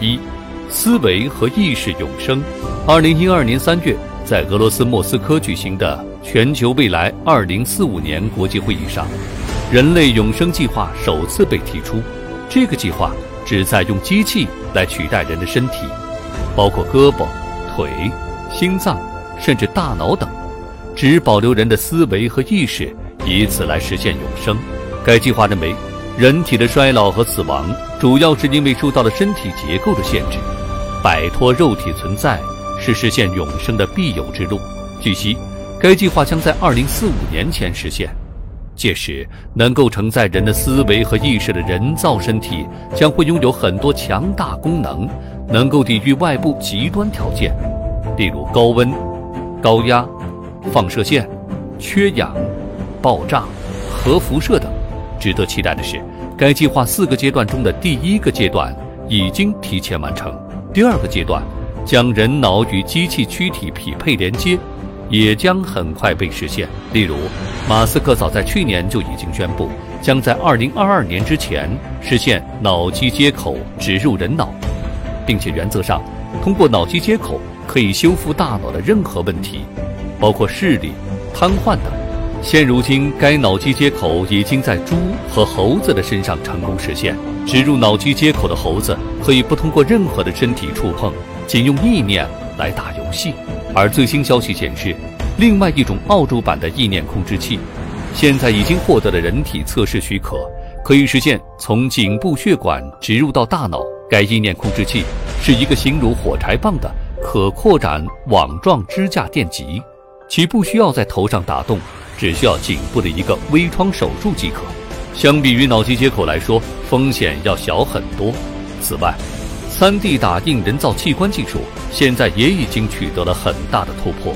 一、思维和意识永生。二零一二年三月，在俄罗斯莫斯科举行的全球未来二零四五年国际会议上，人类永生计划首次被提出。这个计划旨在用机器来取代人的身体，包括胳膊、腿、心脏，甚至大脑等，只保留人的思维和意识，以此来实现永生。该计划认为。人体的衰老和死亡，主要是因为受到了身体结构的限制。摆脱肉体存在，是实现永生的必由之路。据悉，该计划将在2045年前实现。届时，能够承载人的思维和意识的人造身体，将会拥有很多强大功能，能够抵御外部极端条件，例如高温、高压、放射线、缺氧、爆炸、核辐射等。值得期待的是，该计划四个阶段中的第一个阶段已经提前完成，第二个阶段将人脑与机器躯体匹配连接，也将很快被实现。例如，马斯克早在去年就已经宣布，将在2022年之前实现脑机接口植入人脑，并且原则上通过脑机接口可以修复大脑的任何问题，包括视力、瘫痪等。现如今，该脑机接口已经在猪和猴子的身上成功实现。植入脑机接口的猴子可以不通过任何的身体触碰，仅用意念来打游戏。而最新消息显示，另外一种澳洲版的意念控制器，现在已经获得了人体测试许可，可以实现从颈部血管植入到大脑。该意念控制器是一个形如火柴棒的可扩展网状支架电极，其不需要在头上打洞。只需要颈部的一个微创手术即可，相比于脑机接口来说，风险要小很多。此外，3D 打印人造器官技术现在也已经取得了很大的突破。